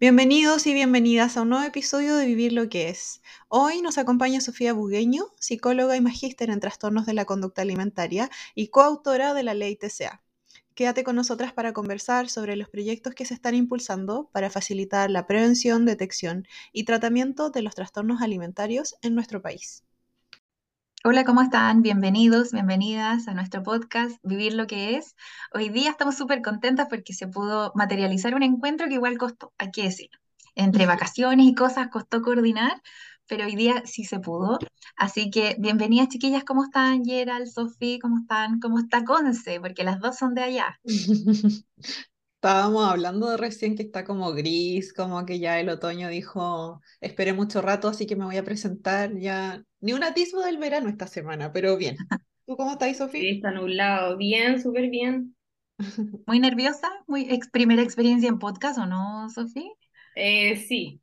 Bienvenidos y bienvenidas a un nuevo episodio de Vivir lo que es. Hoy nos acompaña Sofía Bugueño, psicóloga y magíster en trastornos de la conducta alimentaria y coautora de la ley TCA. Quédate con nosotras para conversar sobre los proyectos que se están impulsando para facilitar la prevención, detección y tratamiento de los trastornos alimentarios en nuestro país. Hola, ¿cómo están? Bienvenidos, bienvenidas a nuestro podcast Vivir lo que es. Hoy día estamos súper contentas porque se pudo materializar un encuentro que igual costó, hay que decirlo. Entre vacaciones y cosas costó coordinar, pero hoy día sí se pudo. Así que bienvenidas chiquillas, ¿cómo están? Gerald, Sofía, ¿cómo están? ¿Cómo está Conce? Porque las dos son de allá. Estábamos hablando de recién que está como gris, como que ya el otoño dijo, esperé mucho rato, así que me voy a presentar ya. Ni un atisbo del verano esta semana, pero bien. ¿Tú cómo estás, Sofía? Sí, está nublado. Bien, súper bien. ¿Muy nerviosa? ¿Muy primera experiencia en podcast o no, Sofía? Eh, sí,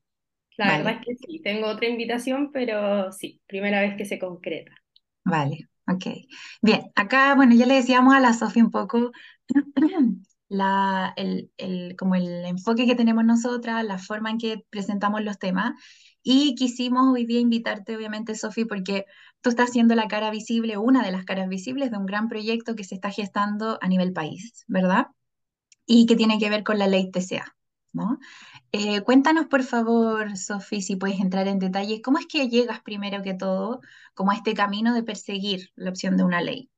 la Vale. verdad es que sí. Tengo otra invitación, pero sí, primera vez que se concreta. Vale, ok. Bien, acá, bueno, ya le decíamos a la Sofía un poco la, el, el- como el enfoque que tenemos nosotras, la forma en que presentamos los temas. Y quisimos hoy día invitarte, obviamente, Sofi, porque tú estás siendo la cara visible, una de las caras visibles de un gran proyecto que se está gestando a nivel país, ¿verdad? Y que tiene que ver con la ley TCA, ¿no? Eh, cuéntanos, por favor, Sofi, si puedes entrar en detalles, ¿cómo es que llegas primero que todo como a este camino de perseguir la opción de una ley?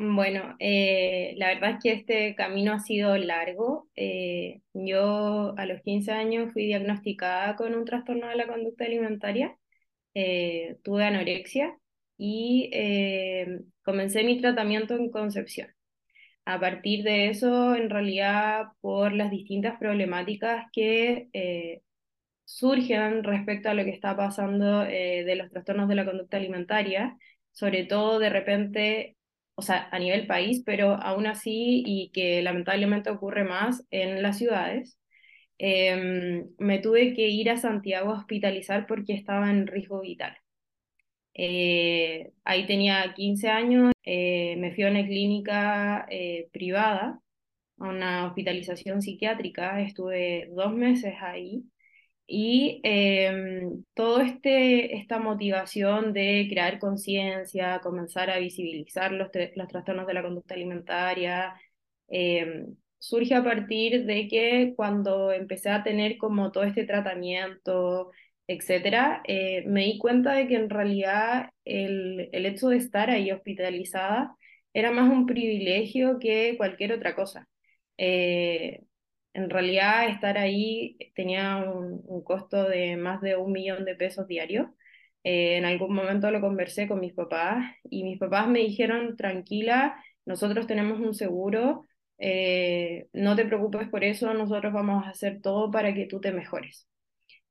Bueno, eh, la verdad es que este camino ha sido largo. Eh, yo a los 15 años fui diagnosticada con un trastorno de la conducta alimentaria. Eh, tuve anorexia y eh, comencé mi tratamiento en Concepción. A partir de eso, en realidad, por las distintas problemáticas que surgen respecto a lo que está pasando de los trastornos de la conducta alimentaria, sobre todo de repente, o sea, a nivel país, pero aún así, y que lamentablemente ocurre más en las ciudades, eh, me tuve que ir a Santiago a hospitalizar porque estaba en riesgo vital. Eh, ahí tenía 15 años, eh, me fui a una clínica eh, privada, a una hospitalización psiquiátrica, estuve dos meses ahí y eh, todo este, esta motivación de crear conciencia, comenzar a visibilizar los, los, trastornos de la conducta alimentaria, eh, surge a partir de que cuando empecé a tener como todo este tratamiento, etcétera, eh, me di cuenta de que en realidad el, el hecho de estar ahí hospitalizada era más un privilegio que cualquier otra cosa. Eh, en realidad estar ahí tenía un, un, costo de más de un millón de pesos diarios. Eh, en algún momento lo conversé con mis papás y mis papás me dijeron, tranquila, nosotros tenemos un seguro, eh, no te preocupes por eso, nosotros vamos a hacer todo para que tú te mejores.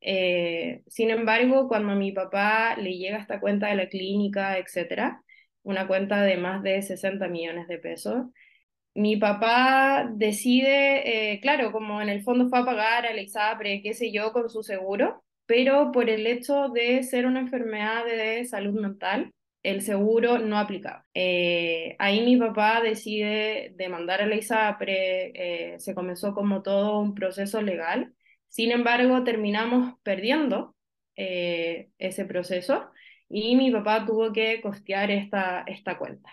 Eh, sin embargo, cuando a mi papá le llega esta cuenta de la clínica, etcétera, una cuenta de más de 60 millones de pesos, mi papá decide, eh, claro, como en el fondo fue a pagar al ISAPRE, qué sé yo, con su seguro, pero por el hecho de ser una enfermedad de salud mental, el seguro no aplicaba. Eh, ahí mi papá decide demandar a la ISAPRE, eh, se comenzó como todo un proceso legal, sin embargo terminamos perdiendo eh, ese proceso y mi papá tuvo que costear esta, esta cuenta.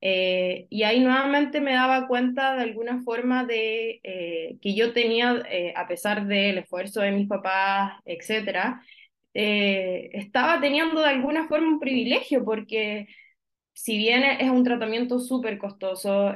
Eh, y ahí nuevamente me daba cuenta de alguna forma de eh, que yo tenía, eh, a pesar del esfuerzo de mis papás, etcétera, estaba teniendo de alguna forma un privilegio, porque si bien es un tratamiento súper costoso,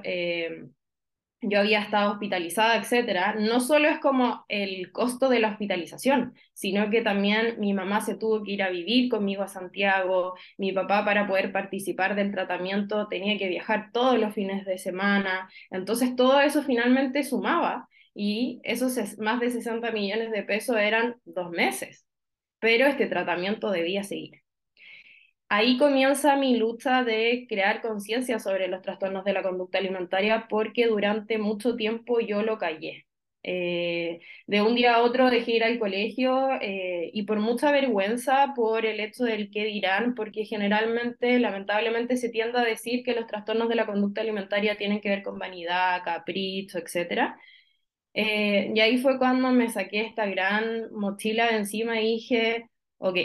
yo había estado hospitalizada, etcétera, no solo es como el costo de la hospitalización, sino que también mi mamá se tuvo que ir a vivir conmigo a Santiago, mi papá para poder participar del tratamiento tenía que viajar todos los fines de semana, entonces todo eso finalmente sumaba y esos más de 60 millones de pesos eran dos meses, pero este tratamiento debía seguir ahí comienza mi lucha de crear conciencia sobre los trastornos de la conducta alimentaria porque durante mucho tiempo yo lo callé. Eh, de un día a otro dejé ir al colegio eh, y por mucha vergüenza por el hecho del qué dirán, porque generalmente, lamentablemente, se tiende a decir que los trastornos de la conducta alimentaria tienen que ver con vanidad, capricho, etc. Eh, y ahí fue cuando me saqué esta gran mochila de encima y dije, ok,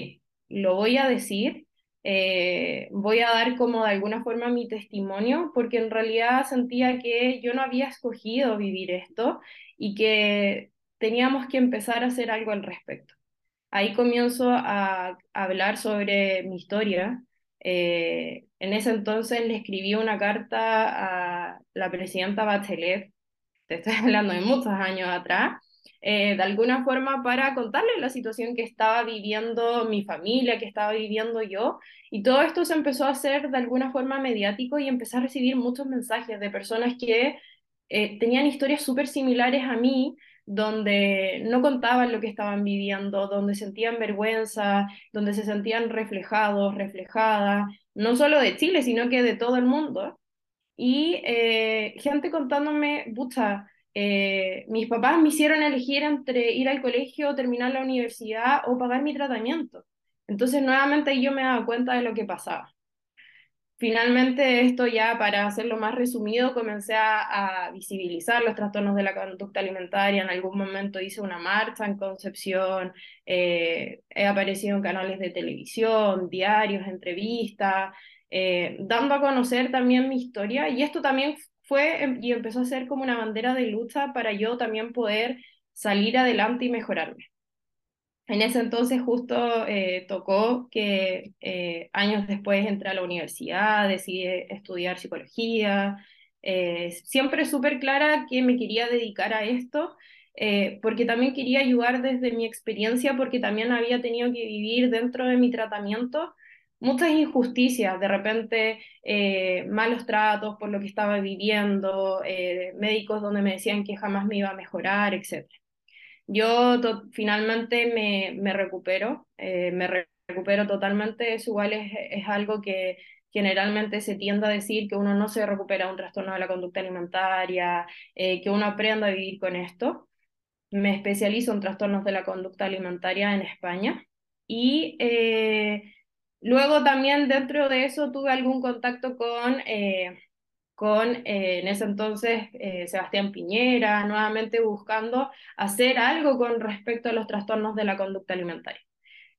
lo voy a decir, eh, voy a dar como de alguna forma mi testimonio, porque en realidad sentía que yo no había escogido vivir esto y que teníamos que empezar a hacer algo al respecto. Ahí comienzo a, hablar sobre mi historia. Eh, en ese entonces le escribí una carta a la presidenta Bachelet, te estoy hablando de muchos años atrás, eh, de alguna forma para contarle la situación que estaba viviendo mi familia, que estaba viviendo yo. Y todo esto se empezó a hacer de alguna forma mediático y empecé a recibir muchos mensajes de personas que eh, tenían historias súper similares a mí, donde no contaban lo que estaban viviendo, donde sentían vergüenza, donde se sentían reflejados, reflejadas, no solo de Chile, sino que de todo el mundo. Y eh, gente contándome, bucha, eh, mis papás me hicieron elegir entre ir al colegio, terminar la universidad o pagar mi tratamiento. Entonces, nuevamente yo me daba cuenta de lo que pasaba. Finalmente, esto ya para hacerlo más resumido, comencé a, visibilizar los trastornos de la conducta alimentaria. En algún momento hice una marcha en Concepción, eh, he aparecido en canales de televisión, diarios, entrevistas, eh, dando a conocer también mi historia. Y esto también fue em, y empezó a ser como una bandera de lucha para yo también poder salir adelante y mejorarme. En ese entonces justo eh, tocó que eh, años después entré a la universidad, decidí estudiar psicología, eh, siempre súper clara que me quería dedicar a esto, porque también quería ayudar desde mi experiencia, porque también había tenido que vivir dentro de mi tratamiento muchas injusticias, de repente malos tratos por lo que estaba viviendo, médicos donde me decían que jamás me iba a mejorar, etc. Yo finalmente me, me recupero, eh, me recupero totalmente, eso igual es, es, algo que generalmente se tiende a decir que uno no se recupera un trastorno de la conducta alimentaria, eh, que uno aprenda a vivir con esto. Me especializo en trastornos de la conducta alimentaria en España y eh, luego también dentro de eso tuve algún contacto con con eh, en ese entonces eh, Sebastián Piñera, nuevamente buscando hacer algo con respecto a los trastornos de la conducta alimentaria.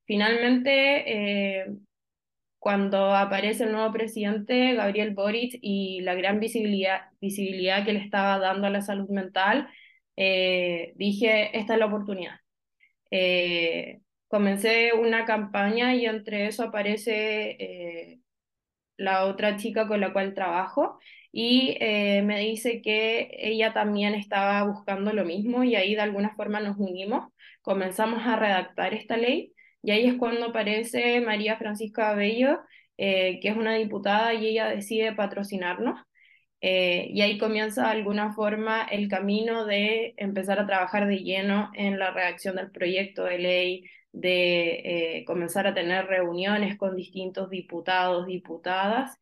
Finalmente, eh, cuando aparece el nuevo presidente, Gabriel Boric, y la gran visibilidad, visibilidad que le estaba dando a la salud mental, dije, esta es la oportunidad. Comencé una campaña y entre eso aparece la otra chica con la cual trabajo y eh, me dice que ella también estaba buscando lo mismo y ahí de alguna forma nos unimos, comenzamos a redactar esta ley y ahí es cuando aparece María Francisca Abello, eh, que es una diputada y ella decide patrocinarnos. Eh, y ahí comienza de alguna forma el camino de empezar a trabajar de lleno en la redacción del proyecto de ley, de comenzar a tener reuniones con distintos diputados, diputadas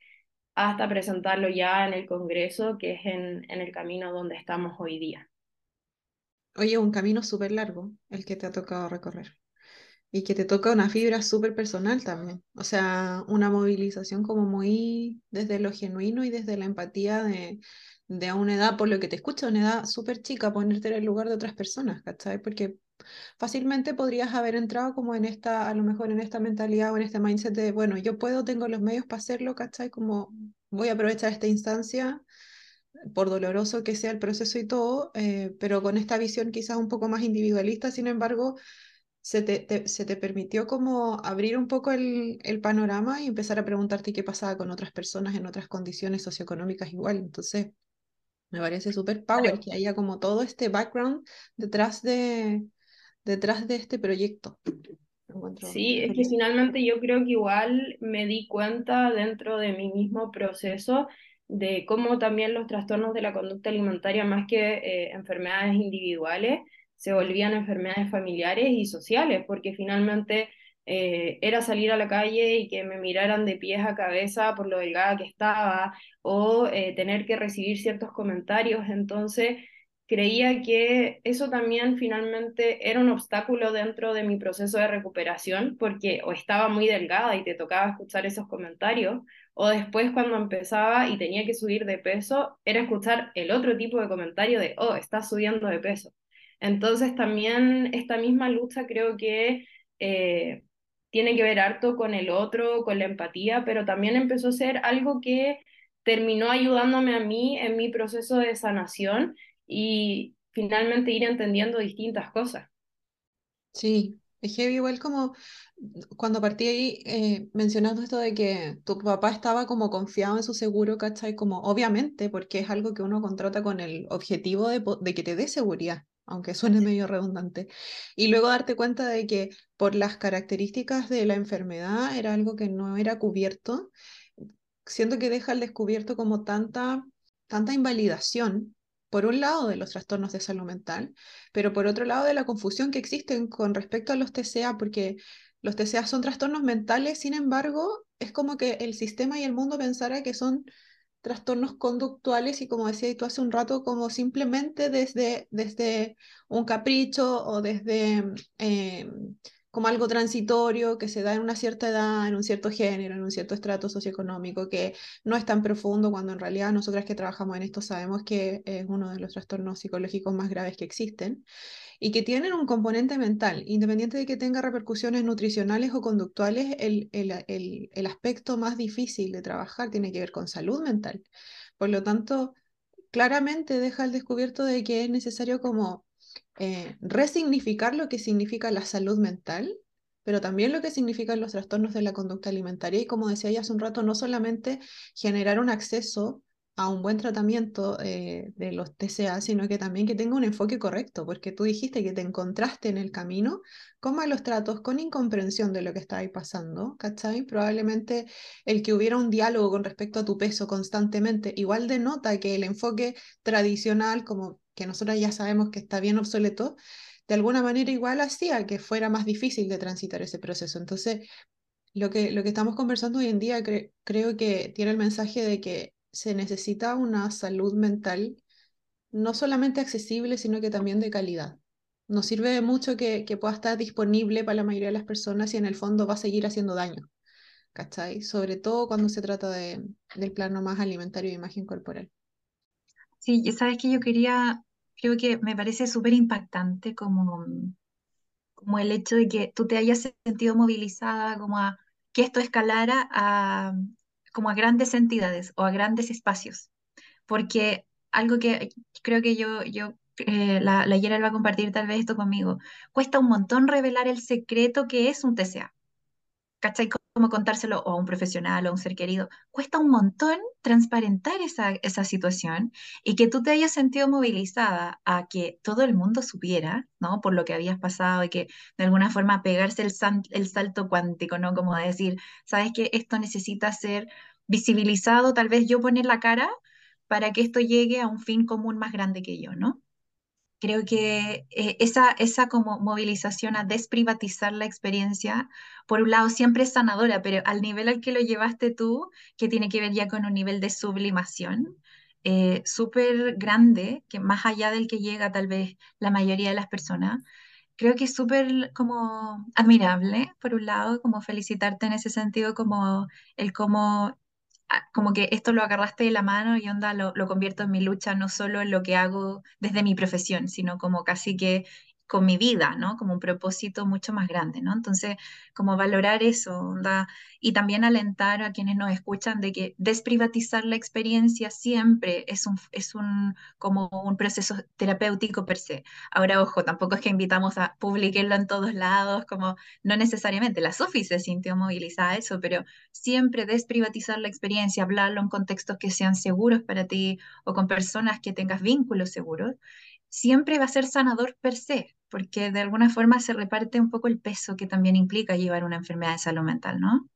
hasta presentarlo ya en el Congreso, que es en, en el camino donde estamos hoy día. Oye, un camino súper largo el que te ha tocado recorrer y que te toca una fibra súper personal también. O sea, una movilización como muy desde lo genuino y desde la empatía de, de a una edad, por lo que te escucho, una edad súper chica, ponerte en el lugar de otras personas, ¿cachai? Porque fácilmente podrías haber entrado como en esta, a lo mejor en esta mentalidad o en este mindset de, bueno, yo puedo, tengo los medios para hacerlo, ¿cachai? Como voy a aprovechar esta instancia, por doloroso que sea el proceso y todo, eh, pero con esta visión quizás un poco más individualista, sin embargo, se te, se te permitió como abrir un poco el, el, panorama y empezar a preguntarte qué pasaba con otras personas en otras condiciones socioeconómicas igual. Entonces, me parece súper power que haya como todo este background detrás de, detrás de este proyecto. Sí, es que finalmente yo creo que igual me di cuenta dentro de mi mismo proceso de cómo también los trastornos de la conducta alimentaria, más que eh, enfermedades individuales, se volvían enfermedades familiares y sociales, porque finalmente eh, era salir a la calle y que me miraran de pies a cabeza por lo delgada que estaba, o eh, tener que recibir ciertos comentarios. Entonces, creía que eso también finalmente era un obstáculo dentro de mi proceso de recuperación, porque o estaba muy delgada y te tocaba escuchar esos comentarios, o después cuando empezaba y tenía que subir de peso, era escuchar el otro tipo de comentario de, oh, estás subiendo de peso. Entonces también esta misma lucha creo que eh, tiene que ver harto con el otro, con la empatía, pero también empezó a ser algo que terminó ayudándome a mí en mi proceso de sanación y finalmente ir entendiendo distintas cosas. Sí, es heavy igual como cuando partí ahí eh, mencionando esto de que tu papá estaba como confiado en su seguro, ¿cachai? Como obviamente, porque es algo que uno contrata con el objetivo de, de que te dé seguridad, aunque suene medio redundante. Y luego darte cuenta de que por las características de la enfermedad era algo que no era cubierto, siento que deja al descubierto como tanta, tanta invalidación por un lado, de los trastornos de salud mental, pero por otro lado, de la confusión que existen con respecto a los TCA, porque los TCA son trastornos mentales, sin embargo, es como que el sistema y el mundo pensara que son trastornos conductuales y como decía tú hace un rato, como simplemente desde, desde un capricho o desde eh, como algo transitorio que se da en una cierta edad, en un cierto género, en un cierto estrato socioeconómico, que no es tan profundo cuando en realidad nosotras que trabajamos en esto sabemos que es uno de los trastornos psicológicos más graves que existen y que tienen un componente mental, independiente de que tenga repercusiones nutricionales o conductuales, el, el, el, el aspecto más difícil de trabajar tiene que ver con salud mental. Por lo tanto, claramente deja al descubierto de que es necesario como eh, resignificar lo que significa la salud mental, pero también lo que significan los trastornos de la conducta alimentaria y como decía ya hace un rato, no solamente generar un acceso a un buen tratamiento eh, de los TCA, sino que también que tenga un enfoque correcto, porque tú dijiste que te encontraste en el camino con malos tratos, con incomprensión de lo que estaba ahí pasando, ¿cachai? Probablemente el que hubiera un diálogo con respecto a tu peso constantemente, igual denota que el enfoque tradicional, como que nosotros ya sabemos que está bien obsoleto, de alguna manera igual hacía que fuera más difícil de transitar ese proceso. Entonces, lo que, lo que estamos conversando hoy en día creo que tiene el mensaje de que se necesita una salud mental no solamente accesible, sino que también de calidad. Nos sirve mucho que, que pueda estar disponible para la mayoría de las personas y en el fondo va a seguir haciendo daño, ¿cachai? Sobre todo cuando se trata de, del plano más alimentario e imagen corporal. Sí, sabes que yo quería, creo que me parece súper impactante como, como el hecho de que tú te hayas sentido movilizada, como a que esto escalara a, como a grandes entidades o a grandes espacios, porque algo que creo que yo, yo eh, la, la va a compartir tal vez esto conmigo, cuesta un montón revelar el secreto que es un TCA. ¿Cachai? Como contárselo a un profesional o a un ser querido. Cuesta un montón transparentar esa, esa situación y que tú te hayas sentido movilizada a que todo el mundo supiera, ¿no? Por lo que habías pasado y que de alguna forma pegarse el, el salto cuántico, ¿no? Como decir, sabes que esto necesita ser visibilizado, tal vez yo poner la cara para que esto llegue a un fin común más grande que yo, ¿no? Creo que eh, esa, esa como movilización a desprivatizar la experiencia, por un lado siempre es sanadora, pero al nivel al que lo llevaste tú, que tiene que ver ya con un nivel de sublimación eh, súper grande, que más allá del que llega tal vez la mayoría de las personas, creo que es súper como admirable, por un lado, como felicitarte en ese sentido, como el cómo como que esto lo agarraste de la mano y onda lo, lo convierto en mi lucha, no solo en lo que hago desde mi profesión, sino como casi que con mi vida, ¿no? Como un propósito mucho más grande, ¿no? Entonces, como valorar eso, y también alentar a quienes nos escuchan de que desprivatizar la experiencia siempre es un, es un, como un proceso terapéutico per se. Ahora, ojo, tampoco es que invitamos a publicarlo en todos lados, como no necesariamente, la Sofi se sintió movilizada a eso, pero siempre desprivatizar la experiencia, hablarlo en contextos que sean seguros para ti o con personas que tengas vínculos seguros, siempre va a ser sanador per se, porque de alguna forma se reparte un poco el peso que también implica llevar una enfermedad de salud mental, ¿no?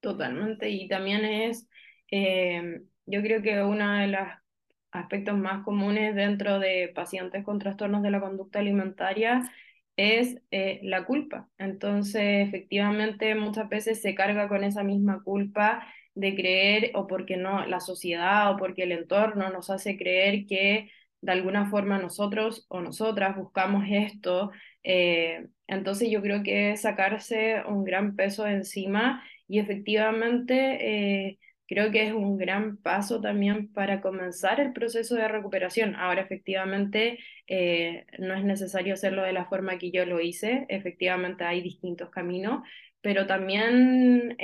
Totalmente, y también es, eh, yo creo que uno de los aspectos más comunes dentro de pacientes con trastornos de la conducta alimentaria es eh, la culpa. Entonces, efectivamente, muchas veces se carga con esa misma culpa de creer, o porque no, la sociedad o porque el entorno nos hace creer que de alguna forma nosotros o nosotras buscamos esto. Eh, entonces yo creo que es sacarse un gran peso encima y efectivamente eh, creo que es un gran paso también para comenzar el proceso de recuperación. Ahora efectivamente eh, no es necesario hacerlo de la forma que yo lo hice, efectivamente hay distintos caminos, pero también,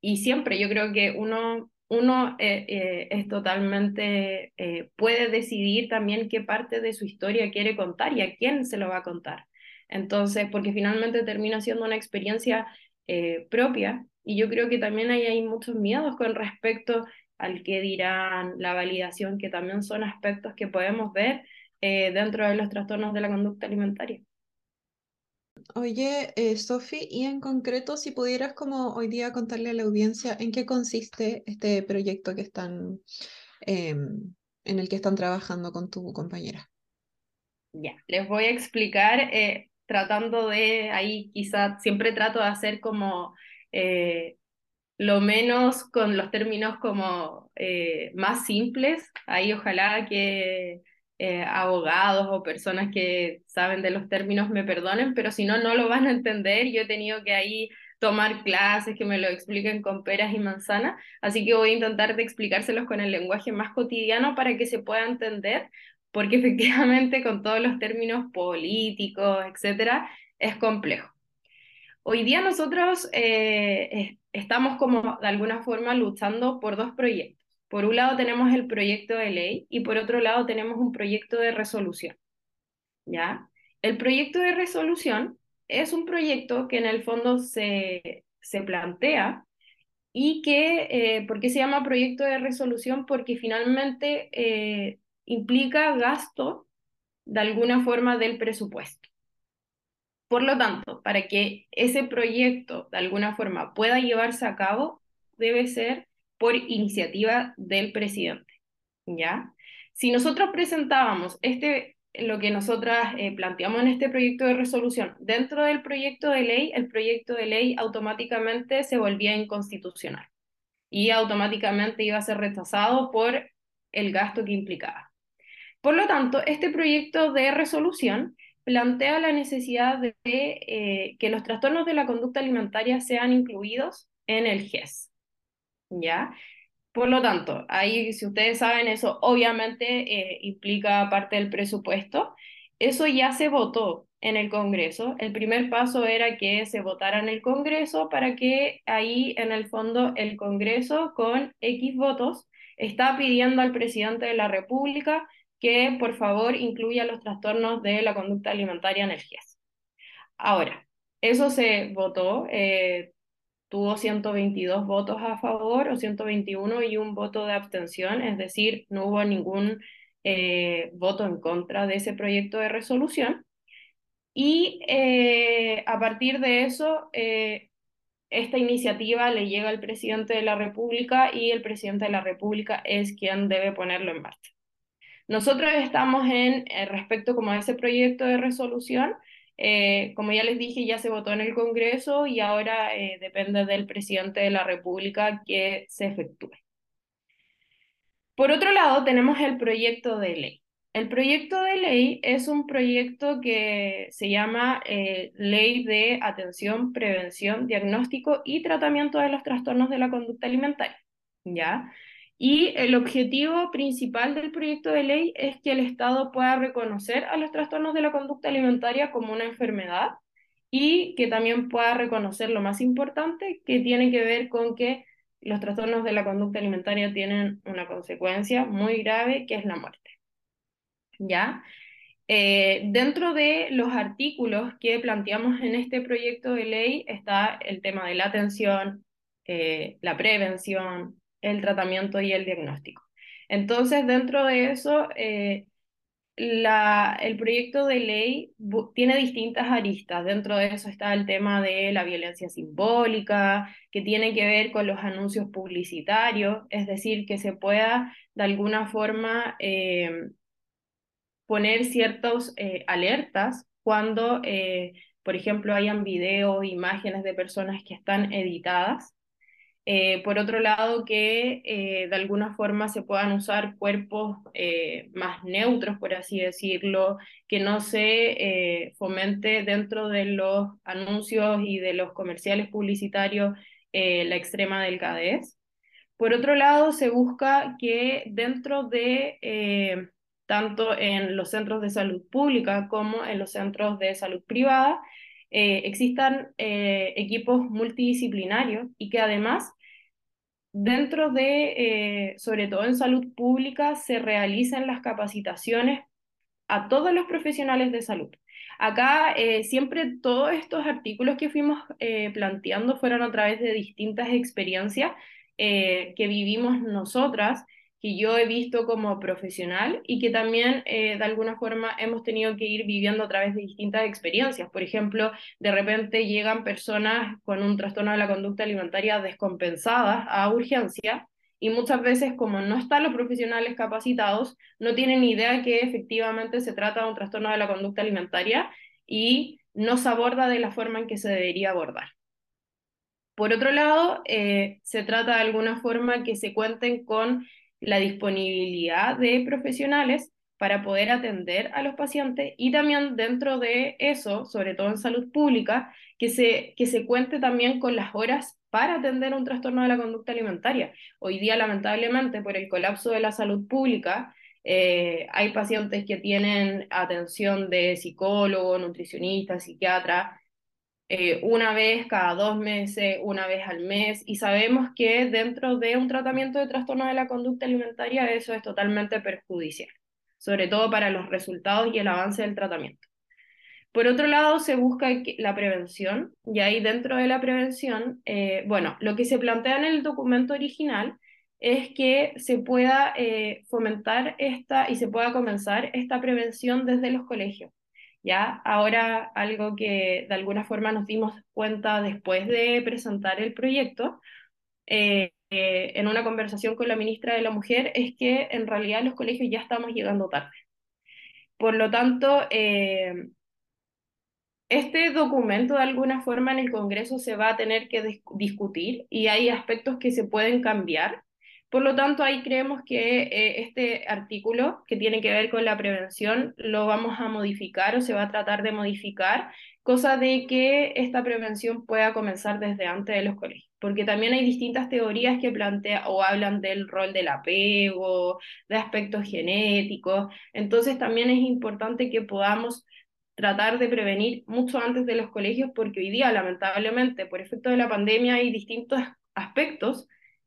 y siempre yo creo que uno uno es totalmente, puede decidir también qué parte de su historia quiere contar y a quién se lo va a contar. Entonces, porque finalmente termina siendo una experiencia eh, propia y yo creo que también ahí hay muchos miedos con respecto al que dirán, la validación, que también son aspectos que podemos ver eh, dentro de los trastornos de la conducta alimentaria. Oye, eh, Sofi, y en concreto, si pudieras como hoy día contarle a la audiencia en qué consiste este proyecto que están, em, en el que están trabajando con tu compañera. Ya, les voy a explicar eh, tratando de, ahí quizá siempre trato de hacer como eh, lo menos con los términos como eh, más simples, ahí ojalá que eh, abogados o personas que saben de los términos me perdonen, pero si no, no lo van a entender, yo he tenido que ahí tomar clases que me lo expliquen con peras y manzanas, así que voy a intentar de explicárselos con el lenguaje más cotidiano para que se pueda entender, porque efectivamente con todos los términos políticos, etcétera, es complejo. Hoy día nosotros eh, estamos como de alguna forma luchando por dos proyectos. Por un lado tenemos el proyecto de ley y por otro lado tenemos un proyecto de resolución. ¿Ya? El proyecto de resolución es un proyecto que en el fondo se, se plantea y que, eh, ¿por qué se llama proyecto de resolución? Porque finalmente eh, implica gasto de alguna forma del presupuesto. Por lo tanto, para que ese proyecto de alguna forma pueda llevarse a cabo, debe ser por iniciativa del presidente. ¿Ya? Si nosotros presentábamos este, lo que nosotras eh, planteamos en este proyecto de resolución dentro del proyecto de ley, el proyecto de ley automáticamente se volvía inconstitucional y automáticamente iba a ser rechazado por el gasto que implicaba. Por lo tanto, este proyecto de resolución plantea la necesidad de eh, que los trastornos de la conducta alimentaria sean incluidos en el GES. ¿Ya? Por lo tanto, ahí, si ustedes saben, eso obviamente eh, implica parte del presupuesto. Eso ya se votó en el Congreso. El primer paso era que se votara en el Congreso para que ahí, en el fondo, el Congreso, con X votos, está pidiendo al presidente de la República que por favor incluya los trastornos de la conducta alimentaria en el GES. Ahora, eso se votó, eh, tuvo 122 votos a favor o 121 y un voto de abstención, es decir, no hubo ningún eh, voto en contra de ese proyecto de resolución. Y eh, a partir de eso, esta iniciativa le llega al presidente de la República y el presidente de la República es quien debe ponerlo en marcha. Nosotros estamos en, eh, respecto como a ese proyecto de resolución, eh, como ya les dije, ya se votó en el Congreso y ahora eh, depende del presidente de la República que se efectúe. Por otro lado, tenemos el proyecto de ley. El proyecto de ley es un proyecto que se llama Ley de Atención, Prevención, Diagnóstico y Tratamiento de los Trastornos de la Conducta Alimentaria. ¿Ya? Y el objetivo principal del proyecto de ley es que el Estado pueda reconocer a los trastornos de la conducta alimentaria como una enfermedad y que también pueda reconocer lo más importante, que tiene que ver con que los trastornos de la conducta alimentaria tienen una consecuencia muy grave, que es la muerte. ¿Ya? Eh, dentro de los artículos que planteamos en este proyecto de ley está el tema de la atención, eh, la prevención, el tratamiento y el diagnóstico. Entonces, dentro de eso, eh, la, el proyecto de ley tiene distintas aristas. Dentro de eso está el tema de la violencia simbólica, que tiene que ver con los anuncios publicitarios, es decir, que se pueda de alguna forma eh, poner ciertas eh, alertas cuando, por ejemplo, hayan videos, imágenes de personas que están editadas eh, por otro lado, que eh, de alguna forma se puedan usar cuerpos eh, más neutros, por así decirlo, que no se fomente dentro de los anuncios y de los comerciales publicitarios la extrema delgadez. Por otro lado, se busca que dentro de, tanto en los centros de salud pública como en los centros de salud privada, eh, existan equipos multidisciplinarios y que además dentro de, sobre todo en salud pública, se realicen las capacitaciones a todos los profesionales de salud. Acá eh, siempre todos estos artículos que fuimos eh, planteando fueron a través de distintas experiencias eh, que vivimos nosotras, que yo he visto como profesional y que también de alguna forma hemos tenido que ir viviendo a través de distintas experiencias. Por ejemplo, de repente llegan personas con un trastorno de la conducta alimentaria descompensadas a urgencia y muchas veces como no están los profesionales capacitados, no tienen idea que efectivamente se trata de un trastorno de la conducta alimentaria y no se aborda de la forma en que se debería abordar. Por otro lado, eh, se trata de alguna forma que se cuenten con la disponibilidad de profesionales para poder atender a los pacientes y también dentro de eso, sobre todo en salud pública, que se, que se cuente también con las horas para atender un trastorno de la conducta alimentaria. Hoy día, lamentablemente, por el colapso de la salud pública, eh, hay pacientes que tienen atención de psicólogo, nutricionista, psiquiatra, eh, una vez cada dos meses, una vez al mes, y sabemos que dentro de un tratamiento de trastorno de la conducta alimentaria eso es totalmente perjudicial, sobre todo para los resultados y el avance del tratamiento. Por otro lado, se busca la prevención, y ahí dentro de la prevención, eh, bueno, lo que se plantea en el documento original es que se pueda eh, fomentar esta y se pueda comenzar esta prevención desde los colegios. Ya, ahora algo que de alguna forma nos dimos cuenta después de presentar el proyecto, eh, en una conversación con la ministra de la Mujer, es que en realidad los colegios ya estamos llegando tarde. Por lo tanto, este documento de alguna forma en el Congreso se va a tener que discutir y hay aspectos que se pueden cambiar. Por lo tanto, ahí creemos que eh, este artículo que tiene que ver con la prevención lo vamos a modificar o se va a tratar de modificar, cosa de que esta prevención pueda comenzar desde antes de los colegios, porque también hay distintas teorías que plantean o hablan del rol del apego, de aspectos genéticos, entonces también es importante que podamos tratar de prevenir mucho antes de los colegios, porque hoy día, lamentablemente, por efecto de la pandemia, hay distintos aspectos.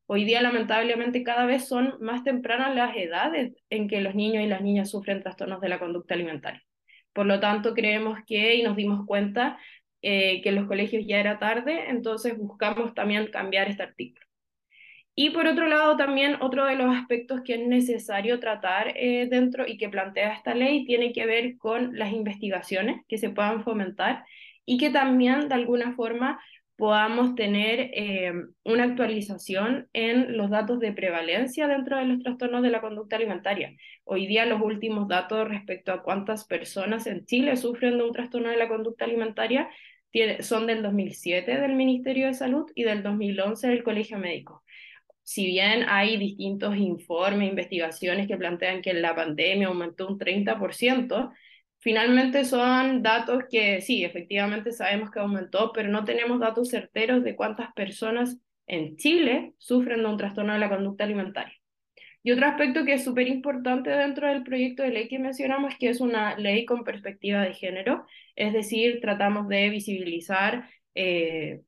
Hoy día, lamentablemente, cada vez son más tempranas las edades en que los niños y las niñas sufren trastornos de la conducta alimentaria. Por lo tanto, creemos que, y nos dimos cuenta, eh, que en los colegios ya era tarde, entonces buscamos también cambiar este artículo. Y por otro lado, también otro de los aspectos que es necesario tratar eh, dentro y que plantea esta ley tiene que ver con las investigaciones que se puedan fomentar y que también de alguna forma podamos tener eh, una actualización en los datos de prevalencia dentro de los trastornos de la conducta alimentaria. Hoy día los últimos datos respecto a cuántas personas en Chile sufren de un trastorno de la conducta alimentaria son del 2007 del Ministerio de Salud y del 2011 del Colegio Médico si bien hay distintos informes, investigaciones que plantean que la pandemia aumentó un 30%, finalmente son datos que sí, efectivamente sabemos que aumentó, pero no tenemos datos certeros de cuántas personas en Chile sufren de un trastorno de la conducta alimentaria. Y otro aspecto que es súper importante dentro del proyecto de ley que mencionamos que es una ley con perspectiva de género, es decir, tratamos de visibilizar eh,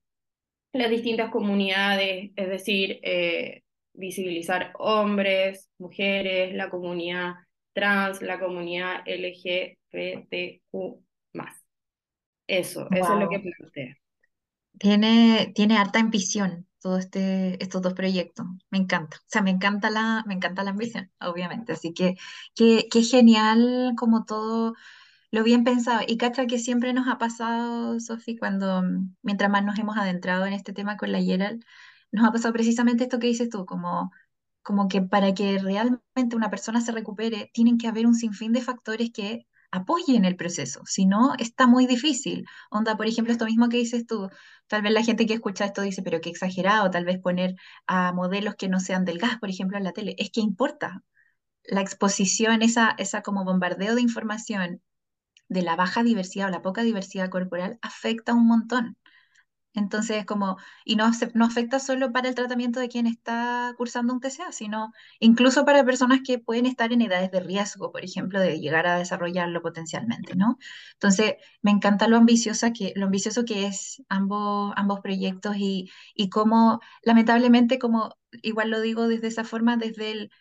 las distintas comunidades, es decir, eh, visibilizar hombres, mujeres, la comunidad trans, la comunidad LGBTQ Eso, eso es lo que plantea. Tiene, tiene harta ambición todo este, estos dos proyectos. Me encanta. O sea, me encanta la, me encanta la ambición, obviamente. Así que qué genial como todo lo bien pensado. Y cacha que siempre nos ha pasado, Sofi, cuando mientras más nos hemos adentrado en este tema con la Gerald, nos ha pasado precisamente esto que dices tú, como, como que para que realmente una persona se recupere, tienen que haber un sinfín de factores que apoyen el proceso, si no, está muy difícil. Onda, por ejemplo, esto mismo que dices tú, tal vez la gente que escucha esto dice, pero qué exagerado, tal vez poner a modelos que no sean del gas, por ejemplo, en la tele, es que importa. La exposición, esa, esa como bombardeo de información de la baja diversidad o la poca diversidad corporal afecta un montón. Entonces, como, y no, no afecta solo para el tratamiento de quien está cursando un TCA, sino incluso para personas que pueden estar en edades de riesgo, por ejemplo, de llegar a desarrollarlo potencialmente, ¿no? Entonces, me encanta lo, ambiciosa que, lo ambicioso que es ambos, ambos proyectos y, y cómo, lamentablemente, como igual lo digo desde esa forma, desde el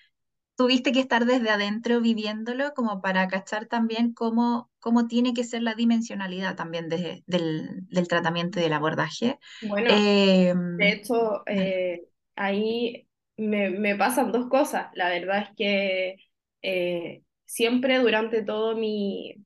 tuviste que estar desde adentro viviéndolo como para cachar también cómo, cómo tiene que ser la dimensionalidad también del, del, tratamiento y del abordaje. Bueno, de em, hecho, eh, ahí me, me, pasan dos cosas. La verdad es que eh, siempre durante todo mi,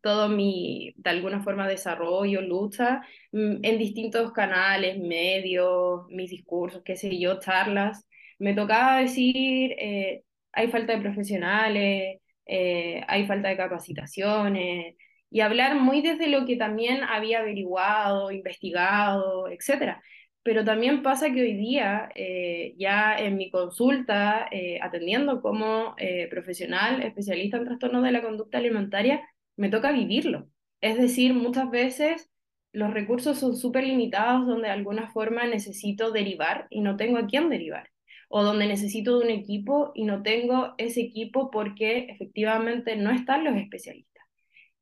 todo mi, de alguna forma, desarrollo, lucha, mm, en distintos canales, medios, mis discursos, qué sé yo, charlas, me tocaba decir, eh, hay falta de profesionales, eh, hay falta de capacitaciones, y hablar muy desde lo que también había averiguado, investigado, etc. Pero también pasa que hoy día, eh, ya en mi consulta, eh, atendiendo como profesional especialista en trastornos de la conducta alimentaria, me toca vivirlo. Es decir, muchas veces los recursos son súper limitados donde de alguna forma necesito derivar y no tengo a quién derivar o donde necesito de un equipo y no tengo ese equipo porque efectivamente no están los especialistas.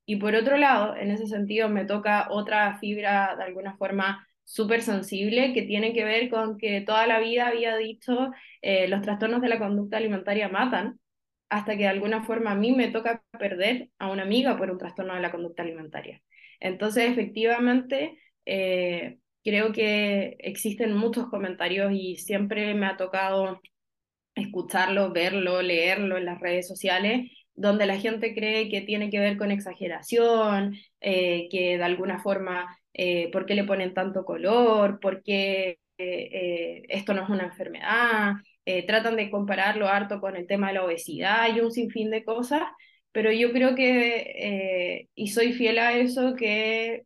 Y por otro lado, en ese sentido me toca otra fibra de alguna forma súper sensible que tiene que ver con que toda la vida había dicho eh, los trastornos de la conducta alimentaria matan, hasta que de alguna forma a mí me toca perder a una amiga por un trastorno de la conducta alimentaria. Entonces, efectivamente, eh, creo que existen muchos comentarios y siempre me ha tocado escucharlo, verlo, leerlo en las redes sociales, donde la gente cree que tiene que ver con exageración, eh, que de alguna forma, eh, ¿por qué le ponen tanto color? ¿Por qué eh, esto no es una enfermedad? tratan de compararlo harto con el tema de la obesidad y un sinfín de cosas, pero yo creo que, y soy fiel a eso, que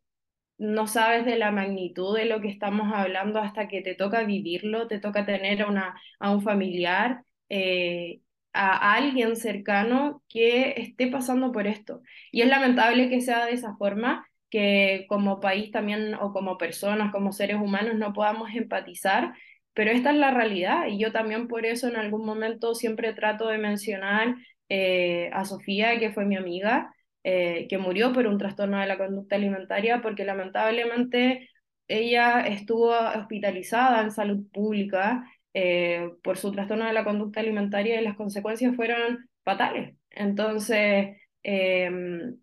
no sabes de la magnitud de lo que estamos hablando hasta que te toca vivirlo, te toca tener a, una, a un familiar, eh, a alguien cercano que esté pasando por esto. Y es lamentable que sea de esa forma, que como país también o como personas, como seres humanos, no podamos empatizar, pero esta es la realidad y yo también por eso en algún momento siempre trato de mencionar eh, a Sofía, que fue mi amiga, eh, que murió por un trastorno de la conducta alimentaria porque lamentablemente ella estuvo hospitalizada en salud pública eh, por su trastorno de la conducta alimentaria y las consecuencias fueron fatales. Entonces, em,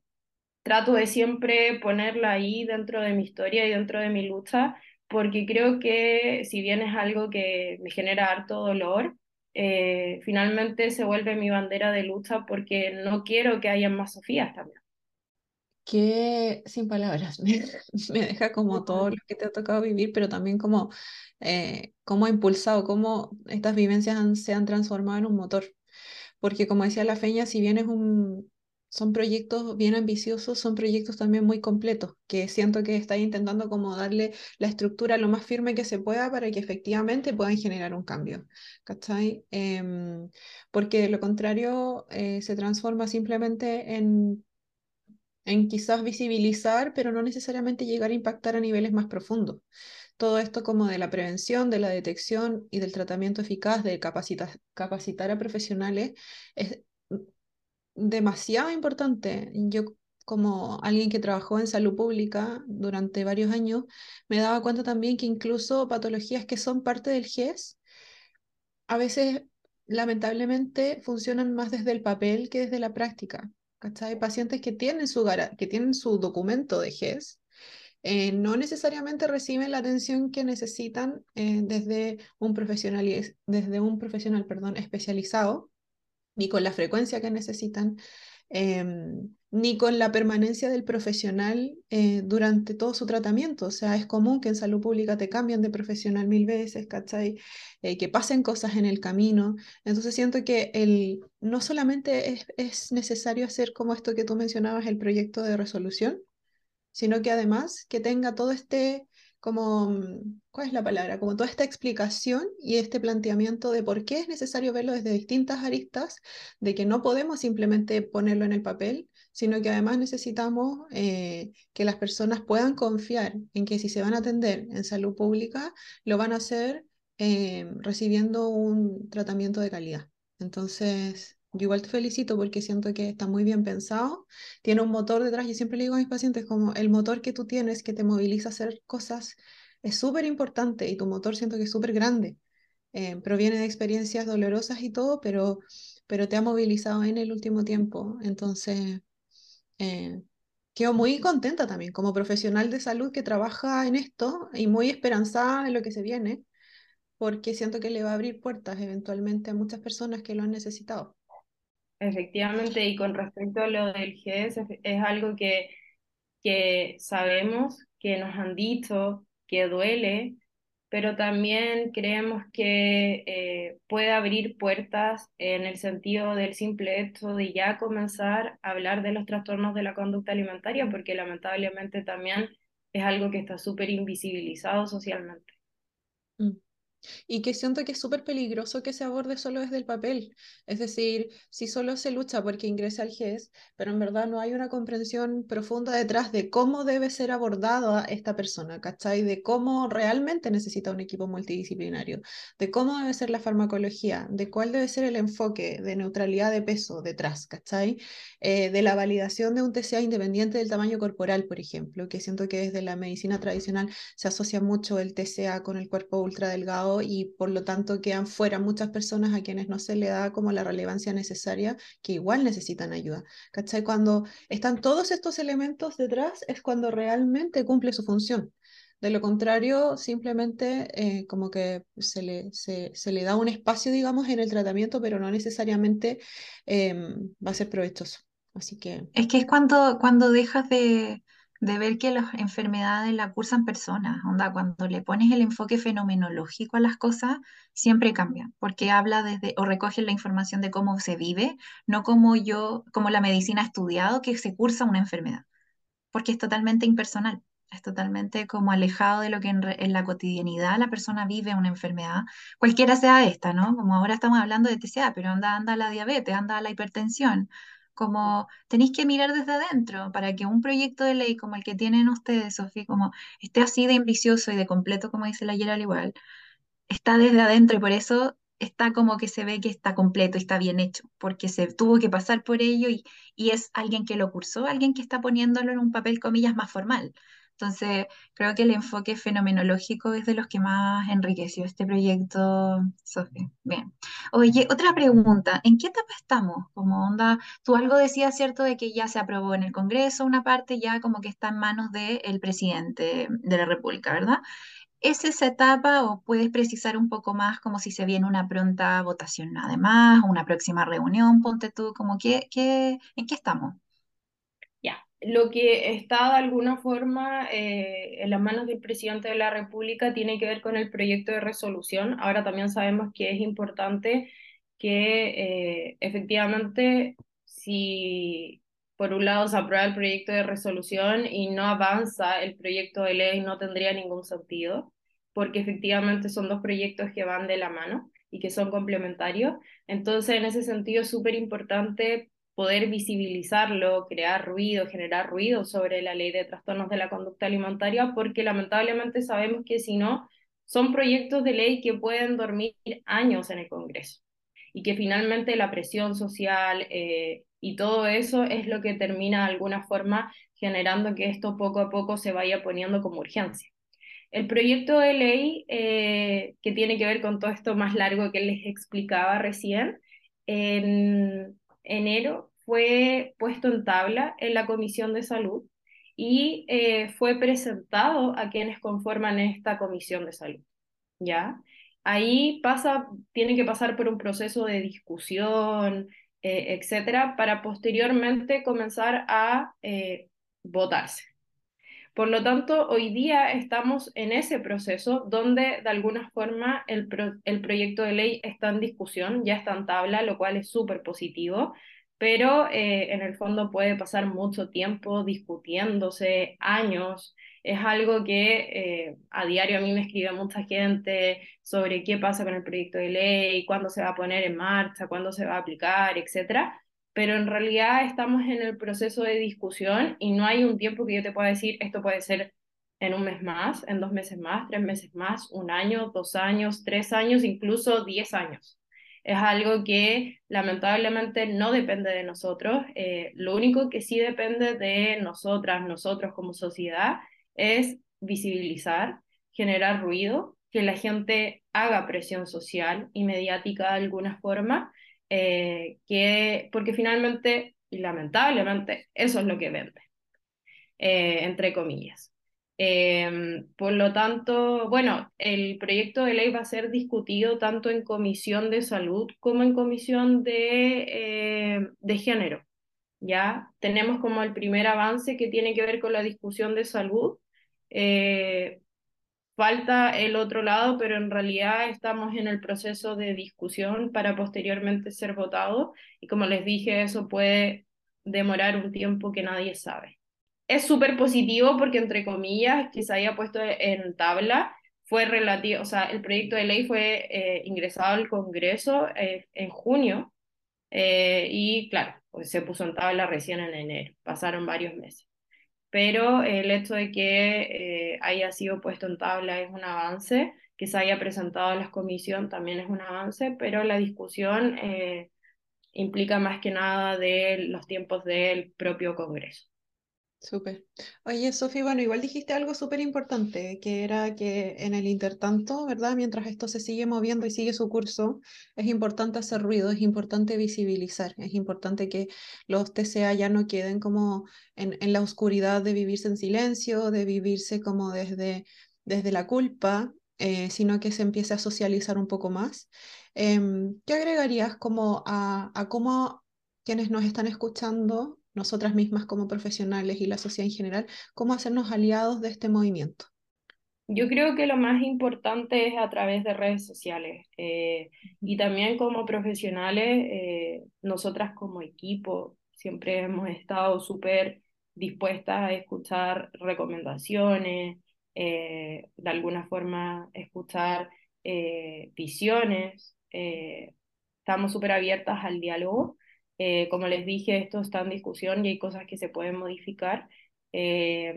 trato de siempre ponerla ahí dentro de mi historia y dentro de mi lucha, porque creo que si bien es algo que me genera harto dolor, eh, finalmente se vuelve mi bandera de lucha porque no quiero que haya más Sofías también. Que sin palabras, me, deja como todo lo que te ha tocado vivir, pero también como eh, cómo ha impulsado, cómo estas vivencias se han transformado en un motor. Porque como decía la Feña, si bien es un, son proyectos bien ambiciosos, son proyectos también muy completos, que siento que está intentando como darle la estructura lo más firme que se pueda para que efectivamente puedan generar un cambio, ¿cachai? Em, porque de lo contrario eh, se transforma simplemente en, en quizás visibilizar, pero no necesariamente llegar a impactar a niveles más profundos. Todo esto como de la prevención, de la detección y del tratamiento eficaz, de capacitar, capacitar a profesionales, es, demasiado importante. Yo como alguien que trabajó en salud pública durante varios años, me daba cuenta también que incluso patologías que son parte del GES, a veces lamentablemente funcionan más desde el papel que desde la práctica. Hay pacientes que tienen su, que tienen su documento de GES, eh, no necesariamente reciben la atención que necesitan eh, desde un profesional, desde un profesional perdón, especializado ni con la frecuencia que necesitan, em, ni con la permanencia del profesional eh, durante todo su tratamiento. O sea, es común que en salud pública te cambien de profesional mil veces, ¿cachai? Eh, que pasen cosas en el camino. Entonces siento que el, no solamente es necesario hacer como esto que tú mencionabas, el proyecto de resolución, sino que además que tenga todo este como, mm, ¿cuál es la palabra? Como toda esta explicación y este planteamiento de por qué es necesario verlo desde distintas aristas, de que no podemos simplemente ponerlo en el papel, sino que además necesitamos eh, que las personas puedan confiar en que si se van a atender en salud pública, lo van a hacer eh, recibiendo un tratamiento de calidad. Entonces, yo igual te felicito porque siento que está muy bien pensado, tiene un motor detrás, y siempre le digo a mis pacientes como el motor que tú tienes que te moviliza a hacer cosas es súper importante y tu motor siento que es súper grande. Eh, proviene de experiencias dolorosas y todo, pero, pero te ha movilizado en el último tiempo. Entonces, eh, quedo muy contenta también como profesional de salud que trabaja en esto y muy esperanzada en lo que se viene, porque siento que le va a abrir puertas eventualmente a muchas personas que lo han necesitado. Efectivamente, y con respecto a lo del GES, es, algo que, que sabemos, que nos han dicho, que duele, pero también creemos que eh, puede abrir puertas en el sentido del simple hecho de ya comenzar a hablar de los trastornos de la conducta alimentaria, porque lamentablemente también es algo que está súper invisibilizado socialmente. Mm y que siento que es súper peligroso que se aborde solo desde el papel. Es decir, si solo se lucha porque ingrese al GES, pero en verdad no hay una comprensión profunda detrás de cómo debe ser abordada esta persona, ¿cachai? De cómo realmente necesita un equipo multidisciplinario, de cómo debe ser la farmacología, de cuál debe ser el enfoque de neutralidad de peso detrás, ¿cachai? Eh, de la validación de un TCA independiente del tamaño corporal, por ejemplo, que siento que desde la medicina tradicional se asocia mucho el TCA con el cuerpo ultra delgado y por lo tanto quedan fuera muchas personas a quienes no se le da como la relevancia necesaria que igual necesitan ayuda. ¿Cachai? Cuando están todos estos elementos detrás es cuando realmente cumple su función. De lo contrario, simplemente eh, como que se le, se, le da un espacio, digamos, en el tratamiento, pero no necesariamente em, va a ser provechoso. Así que... Es que es cuando, cuando dejas de, de ver que las enfermedades la cursan personas. Onda, cuando le pones el enfoque fenomenológico a las cosas, siempre cambia, porque habla desde, o recoge la información de cómo se vive, no como yo, como la medicina ha estudiado que se cursa una enfermedad, porque es totalmente impersonal. Es totalmente como alejado de lo que en, en la cotidianidad la persona vive una enfermedad, cualquiera sea esta, ¿no? Como ahora estamos hablando de TCA, pero anda, anda la diabetes, anda la hipertensión, como tenéis que mirar desde adentro para que un proyecto de ley como el que tienen ustedes, Sofía, como esté así de ambicioso y de completo, como dice la ayer al igual, está desde adentro y por eso está como que se ve que está completo y está bien hecho, porque se tuvo que pasar por ello y, y es alguien que lo cursó, alguien que está poniéndolo en un papel, comillas, más formal. Entonces, creo que el enfoque fenomenológico es de los que más enriqueció este proyecto, Sofía. Bien. Oye, otra pregunta, ¿en qué etapa estamos? Como onda, tú algo decías, ¿cierto?, de que ya se aprobó en el Congreso una parte, ya como que está en manos del presidente de la República, ¿verdad? ¿Es esa etapa o puedes precisar un poco más como si se viene una pronta votación además, una próxima reunión, ponte tú, como que, ¿en qué estamos? Lo que está de alguna forma eh, en las manos del presidente de la República tiene que ver con el proyecto de resolución. Ahora también sabemos que es importante que eh, efectivamente si por un lado se aprueba el proyecto de resolución y no avanza el proyecto de ley no tendría ningún sentido, porque efectivamente son dos proyectos que van de la mano y que son complementarios. Entonces, en ese sentido, es súper importante poder visibilizarlo, crear ruido, generar ruido sobre la ley de trastornos de la conducta alimentaria, porque lamentablemente sabemos que si no, son proyectos de ley que pueden dormir años en el Congreso y que finalmente la presión social eh, y todo eso es lo que termina de alguna forma generando que esto poco a poco se vaya poniendo como urgencia. El proyecto de ley eh, que tiene que ver con todo esto más largo que les explicaba recién, en, enero fue puesto en tabla en la Comisión de Salud y eh, fue presentado a quienes conforman esta Comisión de Salud. ¿Ya? Ahí pasa, tiene que pasar por un proceso de discusión, eh, etcétera, para posteriormente comenzar a eh, votarse. Por lo tanto, hoy día estamos en ese proceso donde de alguna forma el, el proyecto de ley está en discusión, ya está en tabla, lo cual es súper positivo, pero eh, en el fondo puede pasar mucho tiempo discutiéndose, años. Es algo que eh, a diario a mí me escribe mucha gente sobre qué pasa con el proyecto de ley, cuándo se va a poner en marcha, cuándo se va a aplicar, etc. pero en realidad estamos en el proceso de discusión y no hay un tiempo que yo te pueda decir, esto puede ser en un mes más, en dos meses más, tres meses más, un año, dos años, tres años, incluso diez años. Es algo que lamentablemente no depende de nosotros. Eh, lo único que sí depende de nosotras, nosotros como sociedad, es visibilizar, generar ruido, que la gente haga presión social y mediática de alguna forma, eh, que, porque finalmente y lamentablemente eso es lo que vende, eh, entre comillas. Em, por lo tanto, bueno, el proyecto de ley va a ser discutido tanto en comisión de salud como en comisión de, eh, de género. Ya tenemos como el primer avance que tiene que ver con la discusión de salud. Eh, falta el otro lado, pero en realidad estamos en el proceso de discusión para posteriormente ser votado. Y como les dije, eso puede demorar un tiempo que nadie sabe es súper positivo porque, entre comillas, que se haya puesto en tabla fue relativo, o sea, el proyecto de ley fue eh, ingresado al Congreso eh, en junio eh, y, claro, pues se puso en tabla recién en enero, pasaron varios meses. Pero el hecho de que haya sido puesto en tabla es un avance, que se haya presentado a la comisión también es un avance, pero la discusión implica más que nada de los tiempos del propio Congreso. Súper. Oye, Sofi, bueno, igual dijiste algo súper importante, que era que en el intertanto, ¿verdad? Mientras esto se sigue moviendo y sigue su curso, es importante hacer ruido, es importante visibilizar, es importante que los TCA ya no queden como en, en la oscuridad de vivirse en silencio, de vivirse como desde, desde la culpa, eh, sino que se empiece a socializar un poco más. Em, ¿qué agregarías como a, a cómo quienes nos están escuchando nosotras mismas como profesionales y la sociedad en general, cómo hacernos aliados de este movimiento? Yo creo que lo más importante es a través de redes sociales eh, y también como profesionales, eh, nosotras como equipo siempre hemos estado súper dispuestas a escuchar recomendaciones, eh, de alguna forma escuchar visiones, estamos súper abiertas al diálogo eh, como les dije, esto está en discusión y hay cosas que se pueden modificar. Eh,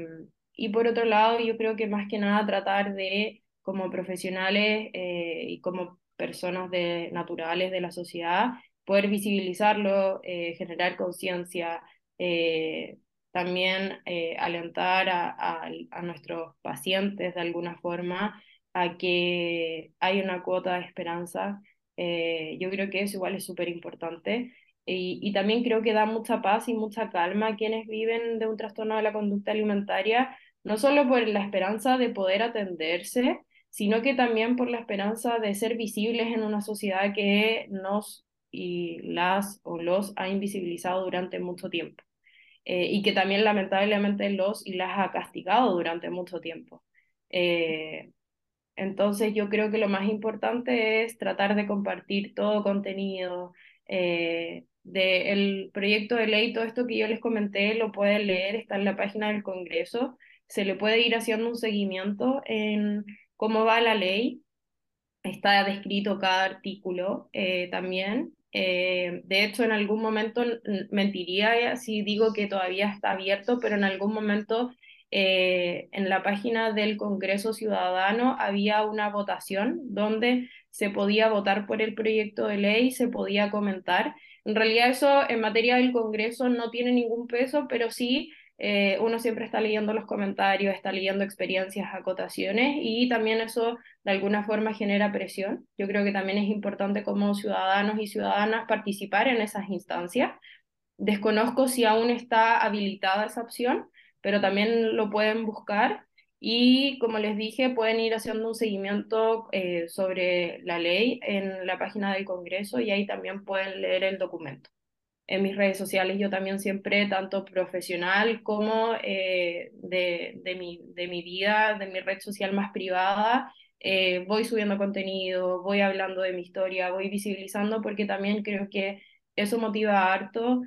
y por otro lado, yo creo que más que nada tratar de, como profesionales eh, y como personas de, naturales de la sociedad, poder visibilizarlo, generar conciencia, también alentar a, a, nuestros pacientes de alguna forma a que hay una cuota de esperanza. yo creo que eso igual es súper importante. Y, también creo que da mucha paz y mucha calma a quienes viven de un trastorno de la conducta alimentaria, no solo por la esperanza de poder atenderse, sino que también por la esperanza de ser visibles en una sociedad que nos y las o los ha invisibilizado durante mucho tiempo. Eh, y que también lamentablemente los y las ha castigado durante mucho tiempo. Eh, entonces yo creo que lo más importante es tratar de compartir todo contenido, eh, del proyecto de ley, todo esto que yo les comenté, lo pueden leer, está en la página del Congreso, se le puede ir haciendo un seguimiento en cómo va la ley, está descrito cada artículo eh, también. Eh, de hecho, en algún momento mentiría si digo que todavía está abierto, pero en algún momento eh, en la página del Congreso Ciudadano había una votación donde se podía votar por el proyecto de ley, se podía comentar en realidad eso en materia del Congreso no tiene ningún peso, pero sí eh, uno siempre está leyendo los comentarios, está leyendo experiencias, acotaciones y también eso de alguna forma genera presión. Yo creo que también es importante como ciudadanos y ciudadanas participar en esas instancias. Desconozco si aún está habilitada esa opción, pero también lo pueden buscar y como les dije, pueden ir haciendo un seguimiento eh, sobre la ley en la página del Congreso y ahí también pueden leer el documento. En mis redes sociales yo también siempre, tanto profesional como eh, de, de, mi, de mi vida, de mi red social más privada, eh, voy subiendo contenido, voy hablando de mi historia, voy visibilizando porque también creo que eso motiva harto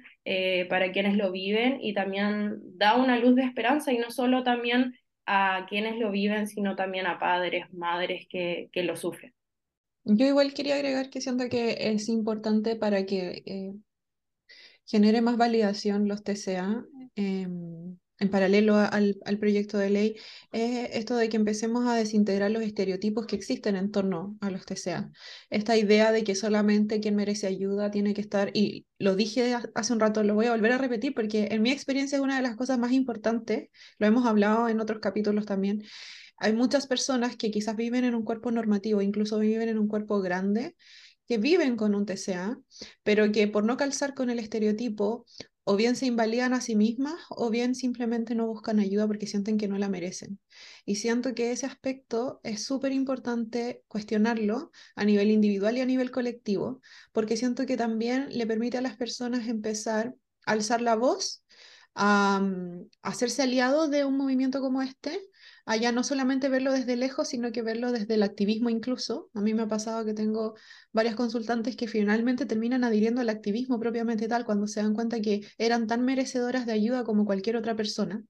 para quienes lo viven y también da una luz de esperanza y no solo también a quienes lo viven, sino también a padres, madres que, que lo sufren. Yo igual quería agregar que siento que es importante para que, eh, genere más validación los TCA. Em, en paralelo al, al, proyecto de ley, es esto de que empecemos a desintegrar los estereotipos que existen en torno a los TCA. Esta idea de que solamente quien merece ayuda tiene que estar, y lo dije hace un rato, lo voy a volver a repetir porque en mi experiencia es una de las cosas más importantes, lo hemos hablado en otros capítulos también. Hay muchas personas que quizás viven en un cuerpo normativo, incluso viven en un cuerpo grande, que viven con un TCA, pero que por no calzar con el estereotipo o bien se invalidan a sí mismas o bien simplemente no buscan ayuda porque sienten que no la merecen. Y siento que ese aspecto es súper importante cuestionarlo a nivel individual y a nivel colectivo, porque siento que también le permite a las personas empezar a alzar la voz, a, mm, hacerse aliado de un movimiento como este allá no solamente verlo desde lejos, sino que verlo desde el activismo incluso. A mí me ha pasado que tengo varias consultantes que finalmente terminan adhiriendo al activismo propiamente tal cuando se dan cuenta que eran tan merecedoras de ayuda como cualquier otra persona.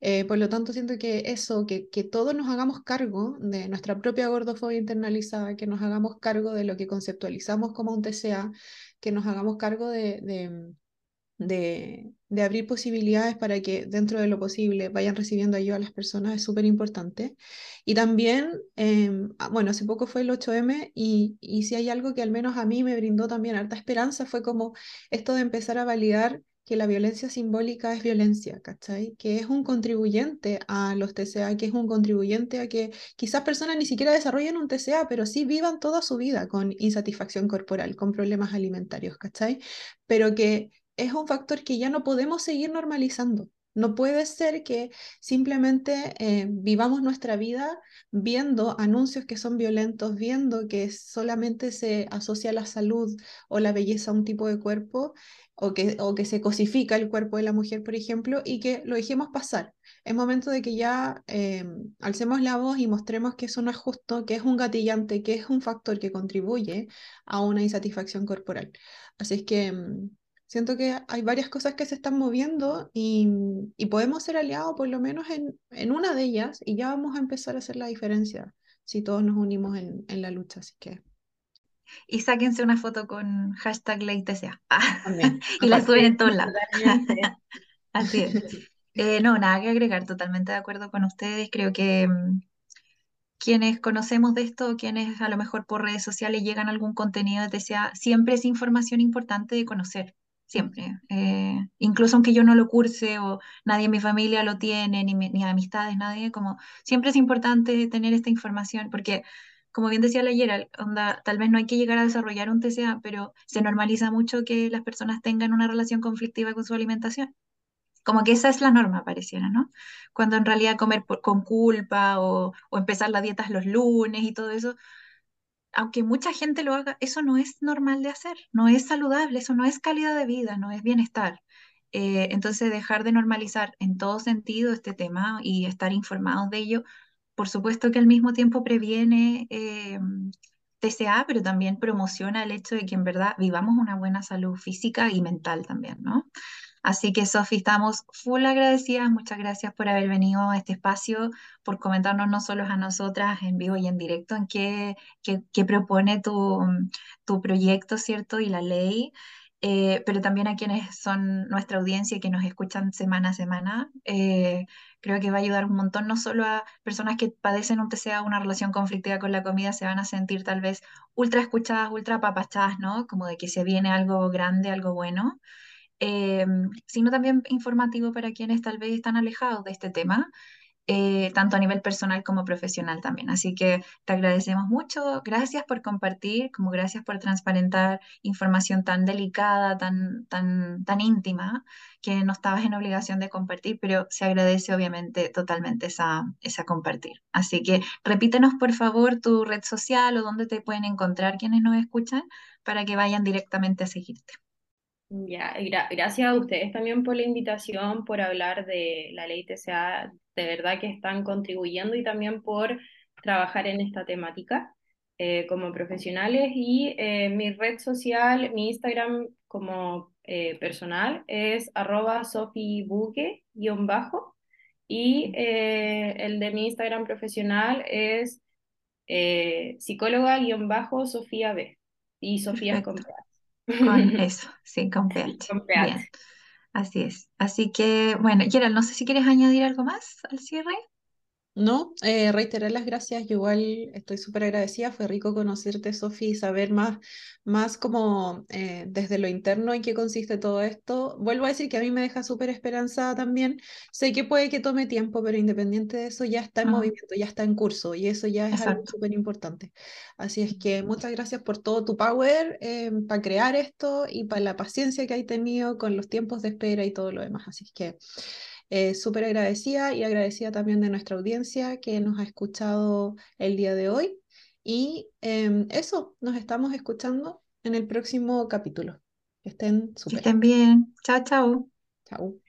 Eh, por lo tanto, siento que eso, que, que todos nos hagamos cargo de nuestra propia gordofobia internalizada, que nos hagamos cargo de lo que conceptualizamos como un TCA, que nos hagamos cargo de, de de, de, abrir posibilidades para que dentro de lo posible vayan recibiendo ayuda a las personas es súper importante. Y también, em, ah, bueno, hace poco fue el 8M y, y si hay algo que al menos a mí me brindó también harta esperanza fue como esto de empezar a validar que la violencia simbólica es violencia, ¿cachai? Que es un contribuyente a los TCA, que es un contribuyente a que quizás personas ni siquiera desarrollen un TCA, pero sí vivan toda su vida con insatisfacción corporal, con problemas alimentarios, ¿cachai? Pero que es un factor que ya no podemos seguir normalizando. No puede ser que simplemente eh, vivamos nuestra vida viendo anuncios que son violentos, viendo que solamente se asocia la salud o la belleza a un tipo de cuerpo, o que, o que se cosifica el cuerpo de la mujer, por ejemplo, y que lo dejemos pasar. Es momento de que ya eh, alcemos la voz y mostremos que eso no es justo, que es un gatillante, que es un factor que contribuye a una insatisfacción corporal. Así es que mm, Siento que hay varias cosas que se están moviendo y, y podemos ser aliados por lo menos en, en, una de ellas y ya vamos a empezar a hacer la diferencia si todos nos unimos en, en la lucha. Así que... Y sáquense una foto con hashtag LeyTCA. y la suben en todos lados. Así es. Eh, no, nada que agregar, totalmente de acuerdo con ustedes. Creo que mm, quienes conocemos de esto, quienes a lo mejor por redes sociales llegan a algún contenido de TCA, siempre es información importante de conocer siempre. Eh, incluso aunque yo no lo curse o nadie en mi familia lo tiene, ni, ni amistades, nadie, como siempre es importante tener esta información porque, como bien decía la ayer, onda, tal vez no hay que llegar a desarrollar un TCA, pero se normaliza mucho que las personas tengan una relación conflictiva con su alimentación. Como que esa es la norma, pareciera, ¿no? Cuando en realidad comer con culpa o, o empezar las dietas los lunes y todo eso, aunque mucha gente lo haga, eso no es normal de hacer, no es saludable, eso no es calidad de vida, no es bienestar. Eh, entonces, dejar de normalizar en todo sentido este tema y estar informados de ello, por supuesto que al mismo tiempo previene eh, TCA, pero también promociona el hecho de que en verdad vivamos una buena salud física y mental también, ¿no? Así que, Sofi, estamos full agradecidas. Muchas gracias por haber venido a este espacio, por comentarnos no solo a nosotras en vivo y en directo en qué, qué, propone tu, tu, proyecto, ¿cierto? Y la ley. Eh, pero también a quienes son nuestra audiencia y que nos escuchan semana a semana. Eh, creo que va a ayudar un montón, no solo a personas que padecen un TCA, una relación conflictiva con la comida, se van a sentir tal vez ultra escuchadas, ultra apapachadas, ¿no? Como de que se viene algo grande, algo bueno. Eh, sino también informativo para quienes tal vez están alejados de este tema, eh, tanto a nivel personal como profesional también. Así que te agradecemos mucho, gracias por compartir, como gracias por transparentar información tan delicada, tan, tan, tan íntima, que no estabas en obligación de compartir, pero se agradece obviamente totalmente esa, esa compartir. Así que repítenos por favor tu red social o dónde te pueden encontrar quienes nos escuchan para que vayan directamente a seguirte. Ya, gracias a ustedes también por la invitación, por hablar de la ley TCA, de verdad que están contribuyendo y también por trabajar en esta temática eh, como profesionales. Y eh, mi red social, mi Instagram como eh, personal es arroba sofibuque-bajo y el de mi Instagram profesional es psicóloga-sofía B. Y Sofía es Con eso, sí, con pH. Con pH. Bien, así es. Así que, bueno, Gerald, no sé si quieres añadir algo más al cierre. No, eh, reiterar las gracias, yo igual estoy súper agradecida, fue rico conocerte, Sofi, y saber más, más como eh, desde lo interno en qué consiste todo esto. Vuelvo a decir que a mí me deja súper esperanzada también, sé que puede que tome tiempo, pero independiente de eso ya está en Ah, movimiento, ya está en curso y eso ya es algo súper importante. Así es que muchas gracias por todo tu power para crear esto y para la paciencia que hay tenido con los tiempos de espera y todo lo demás. Así es que... Eh, súper agradecida y agradecida también de nuestra audiencia que nos ha escuchado el día de hoy. Y em, eso, nos estamos escuchando en el próximo capítulo. Que estén Que súper. estén bien. Chao, chao. Chao.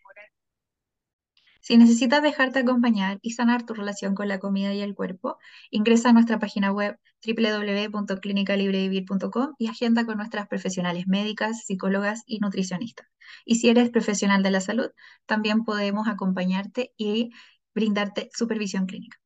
Si necesitas dejarte acompañar y sanar tu relación con la comida y el cuerpo, ingresa a nuestra página web www.clinicalibrevivir.com y agenda con nuestras profesionales médicas, psicólogas y nutricionistas. Y si eres profesional de la salud, también podemos acompañarte y brindarte supervisión clínica.